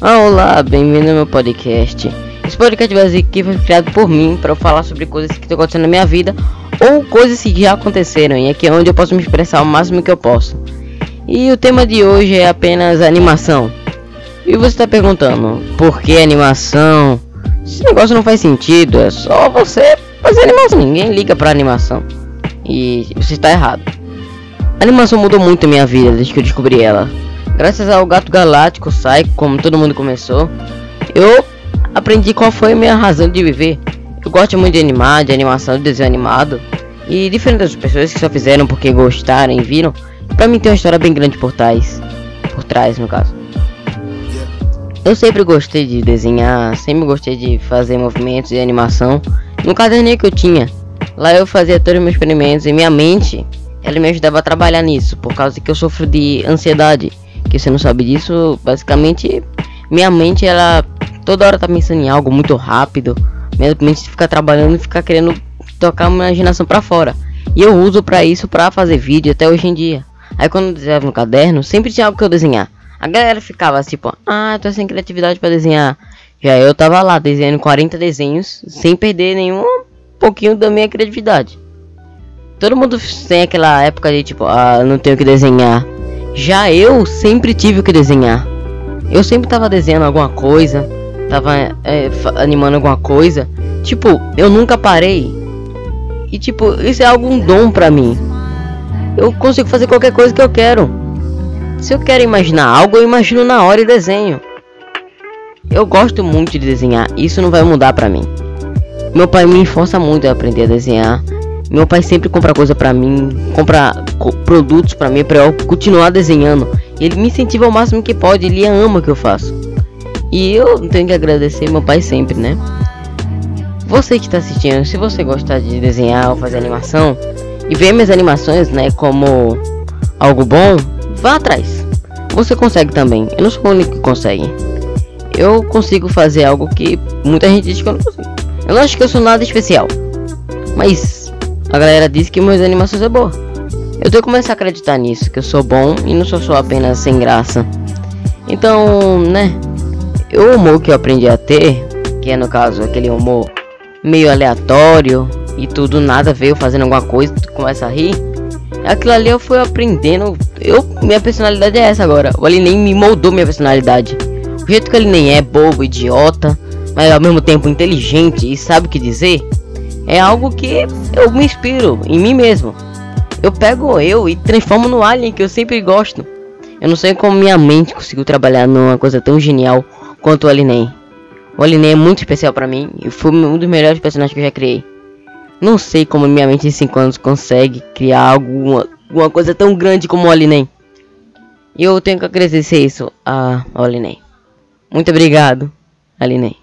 Ah, olá, bem-vindo ao meu podcast. Esse podcast aqui foi criado por mim para falar sobre coisas que estão acontecendo na minha vida ou coisas que já aconteceram e aqui é onde eu posso me expressar o máximo que eu posso. E o tema de hoje é apenas animação. E você está perguntando, por que animação? Esse negócio não faz sentido, é só você fazer animação. Ninguém liga para animação. E você está errado. A animação mudou muito a minha vida desde que eu descobri ela. Graças ao Gato Galáctico Psycho, como todo mundo começou, eu aprendi qual foi a minha razão de viver. Eu gosto muito de animar, de animação, de desenho animado. E diferente das pessoas que só fizeram porque gostaram e viram, pra mim tem uma história bem grande por trás. Por trás, no caso. Eu sempre gostei de desenhar, sempre gostei de fazer movimentos e animação. No caderninho que eu tinha, lá eu fazia todos os meus experimentos e minha mente, ela me ajudava a trabalhar nisso, por causa que eu sofro de ansiedade que você não sabe disso, basicamente minha mente ela toda hora tá pensando em algo muito rápido. Minha mente fica trabalhando e fica querendo tocar a imaginação para fora. E eu uso para isso para fazer vídeo até hoje em dia. Aí quando eu desenhava no caderno, sempre tinha algo que eu desenhar. A galera ficava tipo, ah, tô sem criatividade para desenhar. Já eu tava lá desenhando 40 desenhos sem perder nenhum pouquinho da minha criatividade. Todo mundo tem aquela época de tipo, ah, não tenho que desenhar. Já eu sempre tive que desenhar. Eu sempre tava desenhando alguma coisa, tava é, animando alguma coisa. Tipo, eu nunca parei. E tipo, isso é algum dom pra mim. Eu consigo fazer qualquer coisa que eu quero. Se eu quero imaginar algo, eu imagino na hora e desenho. Eu gosto muito de desenhar, isso não vai mudar pra mim. Meu pai me força muito a aprender a desenhar. Meu pai sempre compra coisa para mim, compra produtos para mim para eu continuar desenhando. Ele me incentiva ao máximo que pode, ele ama o que eu faço. E eu tenho que agradecer meu pai sempre, né? Você que está assistindo, se você gostar de desenhar ou fazer animação e ver minhas animações, né, como algo bom, vá atrás. Você consegue também. Eu não sou o único que consegue. Eu consigo fazer algo que muita gente diz que eu não consigo. Eu não acho que eu sou nada especial. Mas a galera diz que meus animações é boa. Eu tenho que começar a acreditar nisso, que eu sou bom e não sou só apenas sem graça. Então, né? O humor que eu aprendi a ter, que é no caso aquele humor meio aleatório e tudo nada veio fazendo alguma coisa, tu começa a rir. Aquilo ali eu fui aprendendo. Eu, minha personalidade é essa agora. O nem me moldou minha personalidade. O jeito que ele nem é bobo, idiota, mas ao mesmo tempo inteligente e sabe o que dizer é algo que eu me inspiro em mim mesmo. Eu pego eu e transformo no alien que eu sempre gosto. Eu não sei como minha mente conseguiu trabalhar numa coisa tão genial quanto o Alien. O Alien é muito especial para mim e foi um dos melhores personagens que eu já criei. Não sei como minha mente em 5 anos consegue criar alguma, alguma coisa tão grande como o Alien. E eu tenho que agradecer isso a Alien. Muito obrigado, Alien.